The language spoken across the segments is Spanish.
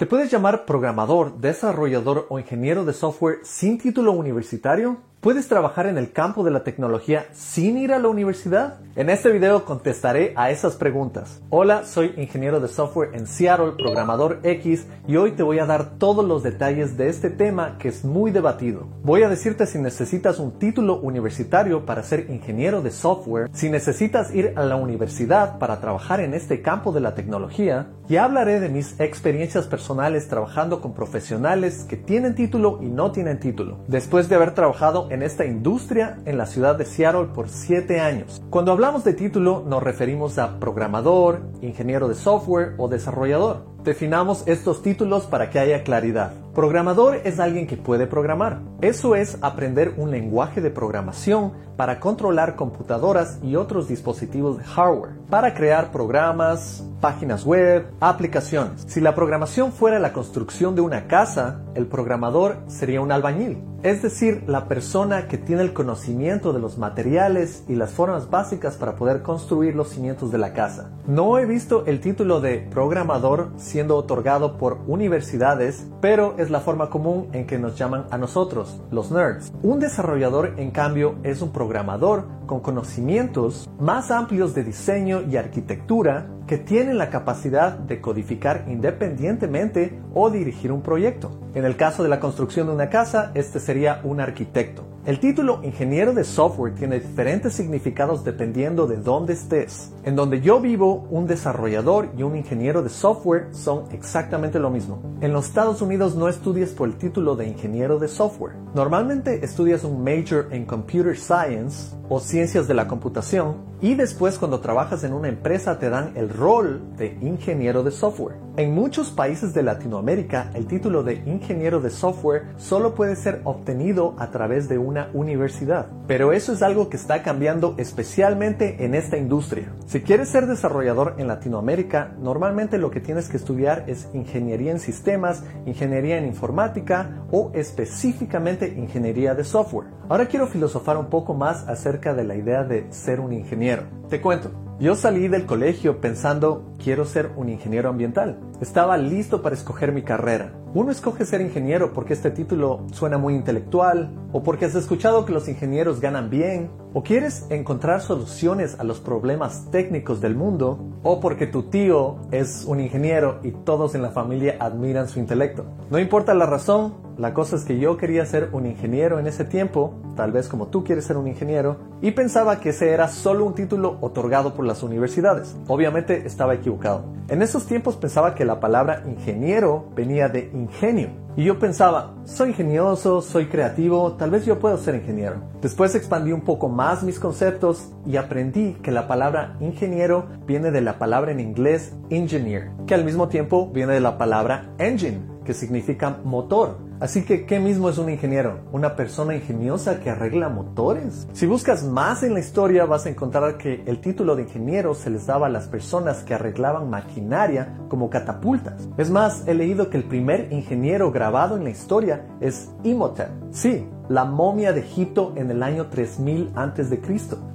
¿Te puedes llamar programador, desarrollador o ingeniero de software sin título universitario? ¿Puedes trabajar en el campo de la tecnología sin ir a la universidad? En este video contestaré a esas preguntas. Hola, soy ingeniero de software en Seattle, programador X, y hoy te voy a dar todos los detalles de este tema que es muy debatido. Voy a decirte si necesitas un título universitario para ser ingeniero de software, si necesitas ir a la universidad para trabajar en este campo de la tecnología, y hablaré de mis experiencias personales trabajando con profesionales que tienen título y no tienen título. Después de haber trabajado en esta industria en la ciudad de Seattle por 7 años. Cuando hablamos de título nos referimos a programador, ingeniero de software o desarrollador. Definamos estos títulos para que haya claridad. Programador es alguien que puede programar. Eso es aprender un lenguaje de programación para controlar computadoras y otros dispositivos de hardware, para crear programas, páginas web, aplicaciones. Si la programación fuera la construcción de una casa, el programador sería un albañil, es decir, la persona que tiene el conocimiento de los materiales y las formas básicas para poder construir los cimientos de la casa. No he visto el título de programador siendo otorgado por universidades, pero es la forma común en que nos llaman a nosotros, los nerds. Un desarrollador, en cambio, es un programador con conocimientos más amplios de diseño y arquitectura que tienen la capacidad de codificar independientemente o dirigir un proyecto. En el caso de la construcción de una casa, este sería un arquitecto. El título ingeniero de software tiene diferentes significados dependiendo de dónde estés. En donde yo vivo, un desarrollador y un ingeniero de software son exactamente lo mismo. En los Estados Unidos no estudias por el título de ingeniero de software. Normalmente estudias un major en computer science o ciencias de la computación y después cuando trabajas en una empresa te dan el rol de ingeniero de software. En muchos países de Latinoamérica el título de ingeniero de software solo puede ser obtenido a través de una universidad. Pero eso es algo que está cambiando especialmente en esta industria. Si quieres ser desarrollador en Latinoamérica, normalmente lo que tienes que estudiar es ingeniería en sistemas, ingeniería en informática o específicamente ingeniería de software. Ahora quiero filosofar un poco más acerca de la idea de ser un ingeniero. Te cuento. Yo salí del colegio pensando, quiero ser un ingeniero ambiental. Estaba listo para escoger mi carrera. Uno escoge ser ingeniero porque este título suena muy intelectual, o porque has escuchado que los ingenieros ganan bien, o quieres encontrar soluciones a los problemas técnicos del mundo, o porque tu tío es un ingeniero y todos en la familia admiran su intelecto. No importa la razón, la cosa es que yo quería ser un ingeniero en ese tiempo, tal vez como tú quieres ser un ingeniero, y pensaba que ese era solo un título otorgado por las universidades. Obviamente estaba equivocado. En esos tiempos pensaba que la palabra ingeniero venía de ingenio. Y yo pensaba, soy ingenioso, soy creativo, tal vez yo puedo ser ingeniero. Después expandí un poco más mis conceptos y aprendí que la palabra ingeniero viene de la palabra en inglés engineer, que al mismo tiempo viene de la palabra engine, que significa motor. Así que, ¿qué mismo es un ingeniero? ¿Una persona ingeniosa que arregla motores? Si buscas más en la historia vas a encontrar que el título de ingeniero se les daba a las personas que arreglaban maquinaria como catapultas. Es más, he leído que el primer ingeniero grabado en la historia es Imhotep. Sí, la momia de Egipto en el año 3000 a.C.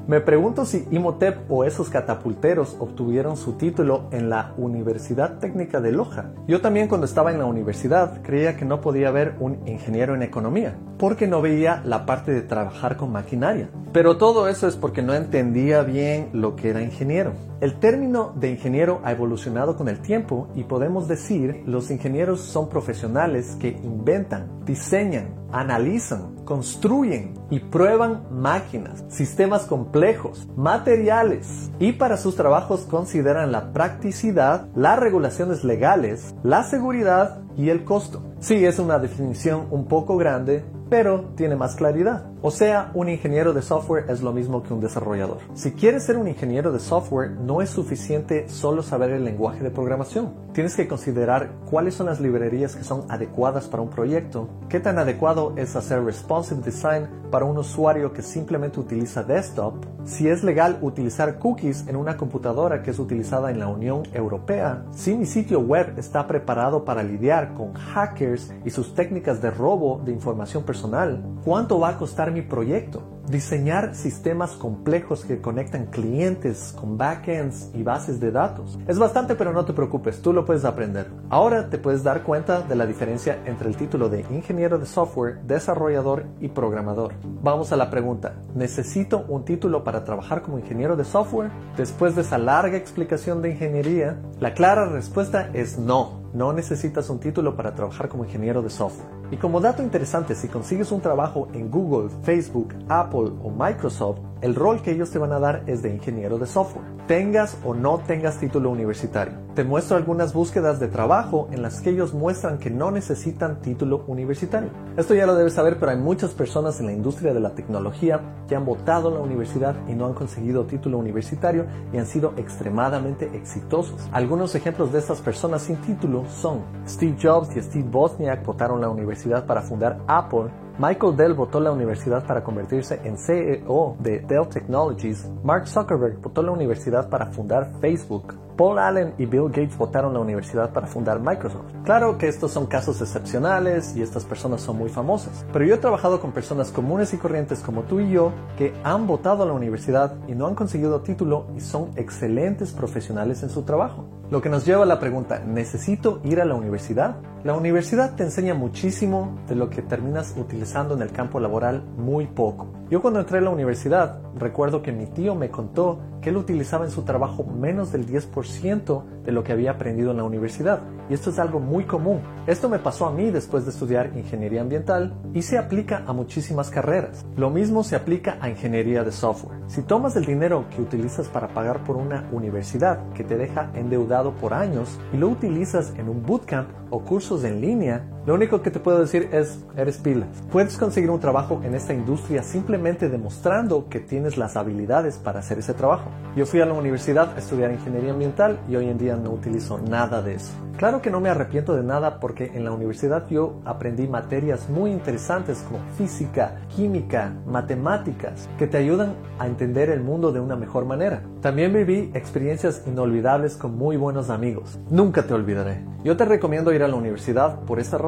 Me pregunto si Imhotep o esos catapulteros obtuvieron su título en la Universidad Técnica de Loja. Yo también cuando estaba en la universidad creía que no podía haber un ingeniero en economía, porque no veía la parte de trabajar con maquinaria. Pero todo eso es porque no entendía bien lo que era ingeniero. El término de ingeniero ha evolucionado con el tiempo y podemos decir los ingenieros son profesionales que inventan, diseñan, analizan, construyen y prueban máquinas, sistemas complejos, materiales y para sus trabajos consideran la practicidad, las regulaciones legales, la seguridad y el costo. Sí, es una definición un poco grande, pero tiene más claridad. O sea, un ingeniero de software es lo mismo que un desarrollador. Si quieres ser un ingeniero de software, no es suficiente solo saber el lenguaje de programación. Tienes que considerar cuáles son las librerías que son adecuadas para un proyecto, qué tan adecuado es hacer responsive design para un usuario que simplemente utiliza desktop, si es legal utilizar cookies en una computadora que es utilizada en la Unión Europea, si mi sitio web está preparado para lidiar con hackers y sus técnicas de robo de información personal, cuánto va a costar mi proyecto. Diseñar sistemas complejos que conectan clientes con backends y bases de datos. Es bastante, pero no te preocupes, tú lo puedes aprender. Ahora te puedes dar cuenta de la diferencia entre el título de ingeniero de software, desarrollador y programador. Vamos a la pregunta, ¿necesito un título para trabajar como ingeniero de software? Después de esa larga explicación de ingeniería, la clara respuesta es no. No necesitas un título para trabajar como ingeniero de software. Y como dato interesante, si consigues un trabajo en Google, Facebook, Apple o Microsoft, el rol que ellos te van a dar es de ingeniero de software, tengas o no tengas título universitario. Te muestro algunas búsquedas de trabajo en las que ellos muestran que no necesitan título universitario. Esto ya lo debes saber, pero hay muchas personas en la industria de la tecnología que han votado en la universidad y no han conseguido título universitario y han sido extremadamente exitosos. Algunos ejemplos de estas personas sin título son Steve Jobs y Steve Wozniak votaron la universidad para fundar Apple Michael Dell votó la universidad para convertirse en CEO de Dell Technologies. Mark Zuckerberg votó la universidad para fundar Facebook. Paul Allen y Bill Gates votaron la universidad para fundar Microsoft. Claro que estos son casos excepcionales y estas personas son muy famosas, pero yo he trabajado con personas comunes y corrientes como tú y yo que han votado a la universidad y no han conseguido título y son excelentes profesionales en su trabajo. Lo que nos lleva a la pregunta, ¿necesito ir a la universidad? La universidad te enseña muchísimo de lo que terminas utilizando en el campo laboral muy poco. Yo cuando entré a la universidad recuerdo que mi tío me contó que él utilizaba en su trabajo menos del 10% de lo que había aprendido en la universidad. Y esto es algo muy común. Esto me pasó a mí después de estudiar ingeniería ambiental y se aplica a muchísimas carreras. Lo mismo se aplica a ingeniería de software. Si tomas el dinero que utilizas para pagar por una universidad que te deja endeudado por años y lo utilizas en un bootcamp o cursos en línea, lo único que te puedo decir es, eres pila. Puedes conseguir un trabajo en esta industria simplemente demostrando que tienes las habilidades para hacer ese trabajo. Yo fui a la universidad a estudiar ingeniería ambiental y hoy en día no utilizo nada de eso. Claro que no me arrepiento de nada porque en la universidad yo aprendí materias muy interesantes como física, química, matemáticas, que te ayudan a entender el mundo de una mejor manera. También viví experiencias inolvidables con muy buenos amigos. Nunca te olvidaré. Yo te recomiendo ir a la universidad por estas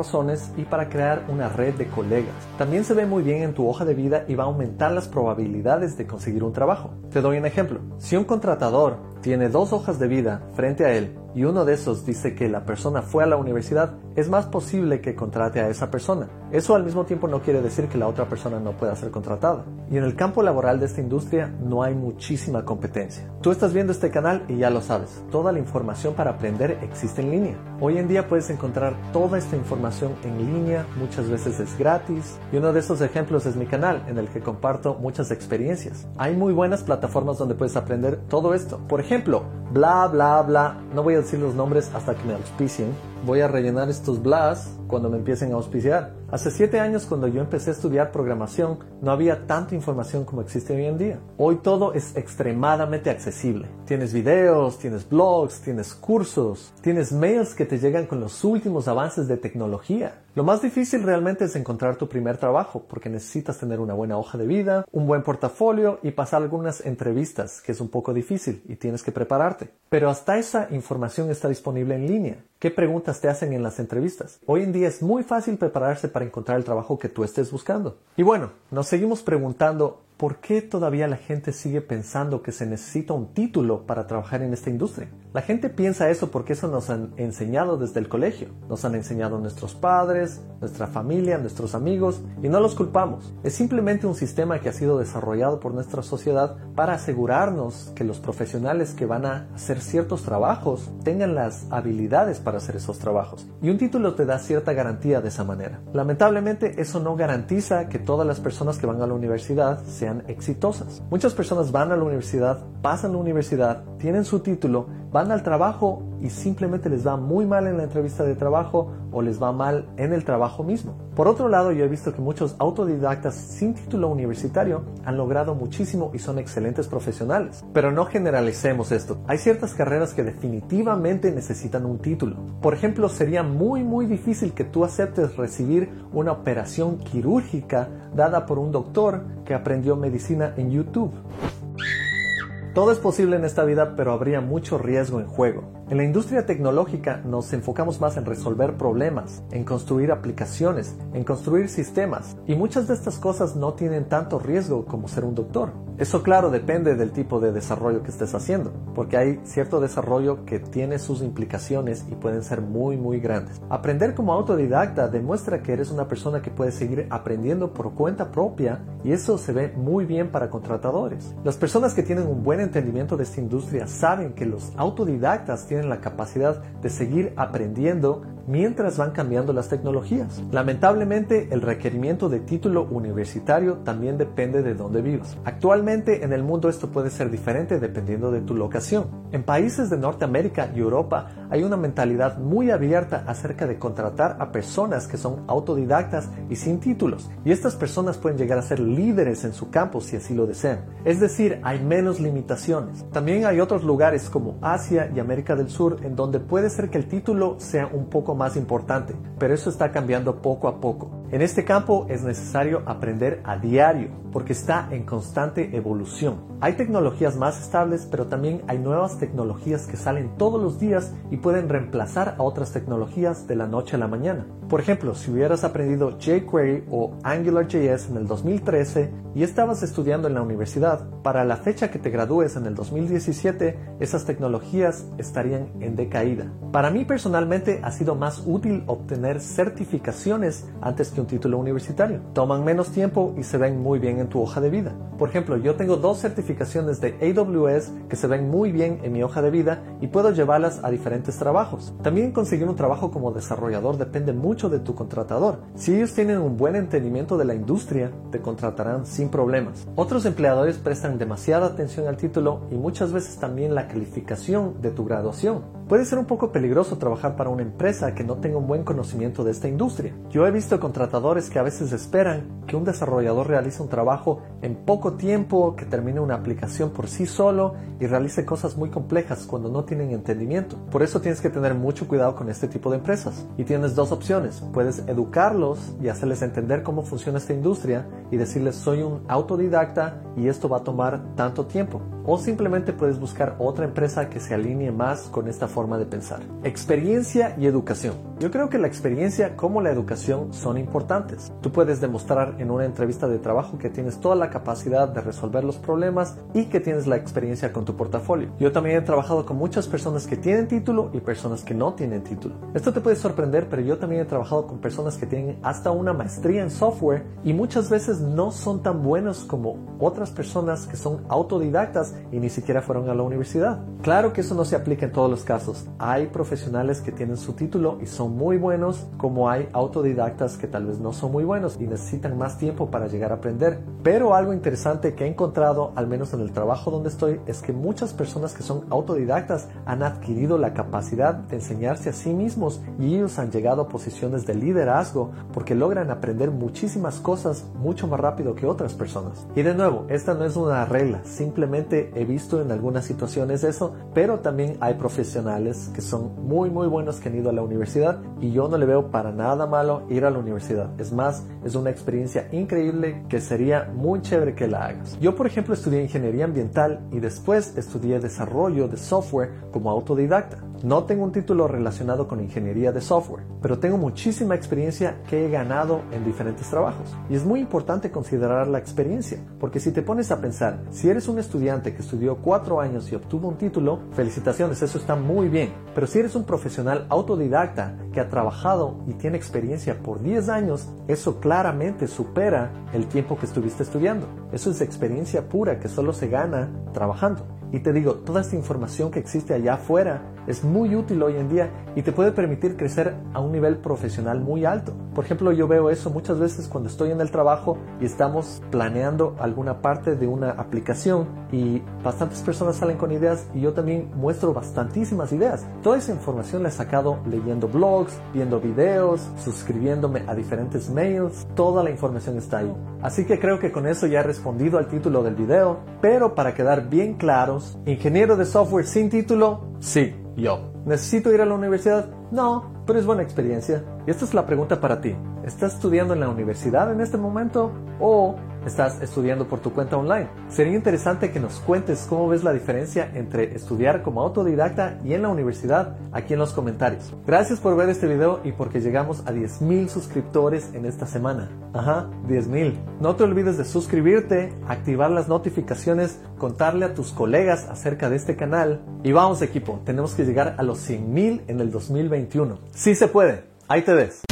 y para crear una red de colegas. También se ve muy bien en tu hoja de vida y va a aumentar las probabilidades de conseguir un trabajo. Te doy un ejemplo. Si un contratador tiene dos hojas de vida frente a él y uno de esos dice que la persona fue a la universidad, es más posible que contrate a esa persona. Eso al mismo tiempo no quiere decir que la otra persona no pueda ser contratada. Y en el campo laboral de esta industria no hay muchísima competencia. Tú estás viendo este canal y ya lo sabes, toda la información para aprender existe en línea. Hoy en día puedes encontrar toda esta información en línea, muchas veces es gratis, y uno de esos ejemplos es mi canal en el que comparto muchas experiencias. Hay muy buenas plataformas donde puedes aprender todo esto. Por ejemplo, bla bla bla, no voy a decir los nombres hasta que me auspicien, voy a rellenar estos blas cuando me empiecen a auspiciar. Hace siete años cuando yo empecé a estudiar programación no había tanta información como existe hoy en día. Hoy todo es extremadamente accesible. Tienes videos, tienes blogs, tienes cursos, tienes mails que te llegan con los últimos avances de tecnología. Lo más difícil realmente es encontrar tu primer trabajo porque necesitas tener una buena hoja de vida, un buen portafolio y pasar algunas entrevistas, que es un poco difícil y tienes que prepararte. Pero hasta esa información está disponible en línea. ¿Qué preguntas te hacen en las entrevistas? Hoy en día es muy fácil prepararse para encontrar el trabajo que tú estés buscando. Y bueno, nos seguimos preguntando ¿por qué todavía la gente sigue pensando que se necesita un título para trabajar en esta industria? La gente piensa eso porque eso nos han enseñado desde el colegio. Nos han enseñado nuestros padres, nuestra familia, nuestros amigos, y no los culpamos. Es simplemente un sistema que ha sido desarrollado por nuestra sociedad para asegurarnos que los profesionales que van a hacer ciertos trabajos tengan las habilidades para hacer esos trabajos. Y un título te da cierta garantía de esa manera. Lamentablemente eso no garantiza que todas las personas que van a la universidad exitosas. Muchas personas van a la universidad, pasan la universidad, tienen su título, van al trabajo y simplemente les va muy mal en la entrevista de trabajo o les va mal en el trabajo mismo. Por otro lado, yo he visto que muchos autodidactas sin título universitario han logrado muchísimo y son excelentes profesionales. Pero no generalicemos esto. Hay ciertas carreras que definitivamente necesitan un título. Por ejemplo, sería muy muy difícil que tú aceptes recibir una operación quirúrgica dada por un doctor que aprendió medicina en YouTube. Todo es posible en esta vida, pero habría mucho riesgo en juego. En la industria tecnológica nos enfocamos más en resolver problemas, en construir aplicaciones, en construir sistemas, y muchas de estas cosas no tienen tanto riesgo como ser un doctor. Eso claro depende del tipo de desarrollo que estés haciendo, porque hay cierto desarrollo que tiene sus implicaciones y pueden ser muy muy grandes. Aprender como autodidacta demuestra que eres una persona que puede seguir aprendiendo por cuenta propia y eso se ve muy bien para contratadores. Las personas que tienen un buen entendimiento de esta industria saben que los autodidactas tienen la capacidad de seguir aprendiendo mientras van cambiando las tecnologías. Lamentablemente, el requerimiento de título universitario también depende de dónde vivas. Actualmente en el mundo esto puede ser diferente dependiendo de tu locación. En países de Norteamérica y Europa hay una mentalidad muy abierta acerca de contratar a personas que son autodidactas y sin títulos, y estas personas pueden llegar a ser líderes en su campo si así lo desean. Es decir, hay menos limitaciones. También hay otros lugares como Asia y América del Sur en donde puede ser que el título sea un poco más importante, pero eso está cambiando poco a poco. En este campo es necesario aprender a diario porque está en constante evolución. Hay tecnologías más estables, pero también hay nuevas tecnologías que salen todos los días y pueden reemplazar a otras tecnologías de la noche a la mañana. Por ejemplo, si hubieras aprendido jQuery o AngularJS en el 2013 y estabas estudiando en la universidad, para la fecha que te gradúes en el 2017, esas tecnologías estarían en decaída. Para mí personalmente ha sido más útil obtener certificaciones antes un título universitario. Toman menos tiempo y se ven muy bien en tu hoja de vida. Por ejemplo, yo tengo dos certificaciones de AWS que se ven muy bien en mi hoja de vida y puedo llevarlas a diferentes trabajos. También conseguir un trabajo como desarrollador depende mucho de tu contratador. Si ellos tienen un buen entendimiento de la industria, te contratarán sin problemas. Otros empleadores prestan demasiada atención al título y muchas veces también la calificación de tu graduación. Puede ser un poco peligroso trabajar para una empresa que no tenga un buen conocimiento de esta industria. Yo he visto contratadores que a veces esperan que un desarrollador realice un trabajo en poco tiempo, que termine una aplicación por sí solo y realice cosas muy complejas cuando no tienen entendimiento. Por eso tienes que tener mucho cuidado con este tipo de empresas. Y tienes dos opciones. Puedes educarlos y hacerles entender cómo funciona esta industria y decirles soy un autodidacta y esto va a tomar tanto tiempo. O simplemente puedes buscar otra empresa que se alinee más con esta forma de pensar. Experiencia y educación. Yo creo que la experiencia como la educación son importantes. Tú puedes demostrar en una entrevista de trabajo que tienes toda la capacidad de resolver los problemas y que tienes la experiencia con tu portafolio. Yo también he trabajado con muchas personas que tienen título y personas que no tienen título. Esto te puede sorprender, pero yo también he trabajado con personas que tienen hasta una maestría en software y muchas veces no son tan buenos como otras personas que son autodidactas y ni siquiera fueron a la universidad. Claro que eso no se aplica en todos los casos. Hay profesionales que tienen su título y son muy buenos, como hay autodidactas que tal vez no son muy buenos y necesitan más tiempo para llegar a aprender. Pero algo interesante que he encontrado, al menos en el trabajo donde estoy, es que muchas personas que son autodidactas han adquirido la capacidad de enseñarse a sí mismos y ellos han llegado a posiciones de liderazgo porque logran aprender muchísimas cosas más rápido que otras personas. Y de nuevo, esta no es una regla, simplemente he visto en algunas situaciones eso, pero también hay profesionales que son muy muy buenos que han ido a la universidad y yo no le veo para nada malo ir a la universidad. Es más, es una experiencia increíble que sería muy chévere que la hagas. Yo por ejemplo estudié ingeniería ambiental y después estudié desarrollo de software como autodidacta. No tengo un título relacionado con ingeniería de software, pero tengo muchísima experiencia que he ganado en diferentes trabajos. Y es muy importante considerar la experiencia, porque si te pones a pensar, si eres un estudiante que estudió cuatro años y obtuvo un título, felicitaciones, eso está muy bien. Pero si eres un profesional autodidacta que ha trabajado y tiene experiencia por 10 años, eso claramente supera el tiempo que estuviste estudiando. Eso es experiencia pura que solo se gana trabajando. Y te digo, toda esta información que existe allá afuera es muy útil hoy en día y te puede permitir crecer a un nivel profesional muy alto. Por ejemplo, yo veo eso muchas veces cuando estoy en el trabajo y estamos planeando alguna parte de una aplicación y bastantes personas salen con ideas y yo también muestro bastantísimas ideas. Toda esa información la he sacado leyendo blogs, viendo videos, suscribiéndome a diferentes mails, toda la información está ahí. Así que creo que con eso ya he respondido al título del video, pero para quedar bien claros, ingeniero de software sin título, sí, yo. ¿Necesito ir a la universidad? No, pero es buena experiencia. Y esta es la pregunta para ti. ¿Estás estudiando en la universidad en este momento o estás estudiando por tu cuenta online. Sería interesante que nos cuentes cómo ves la diferencia entre estudiar como autodidacta y en la universidad aquí en los comentarios. Gracias por ver este video y porque llegamos a 10.000 suscriptores en esta semana. Ajá, 10.000. No te olvides de suscribirte, activar las notificaciones, contarle a tus colegas acerca de este canal. Y vamos equipo, tenemos que llegar a los 100.000 en el 2021. Sí se puede. Ahí te ves.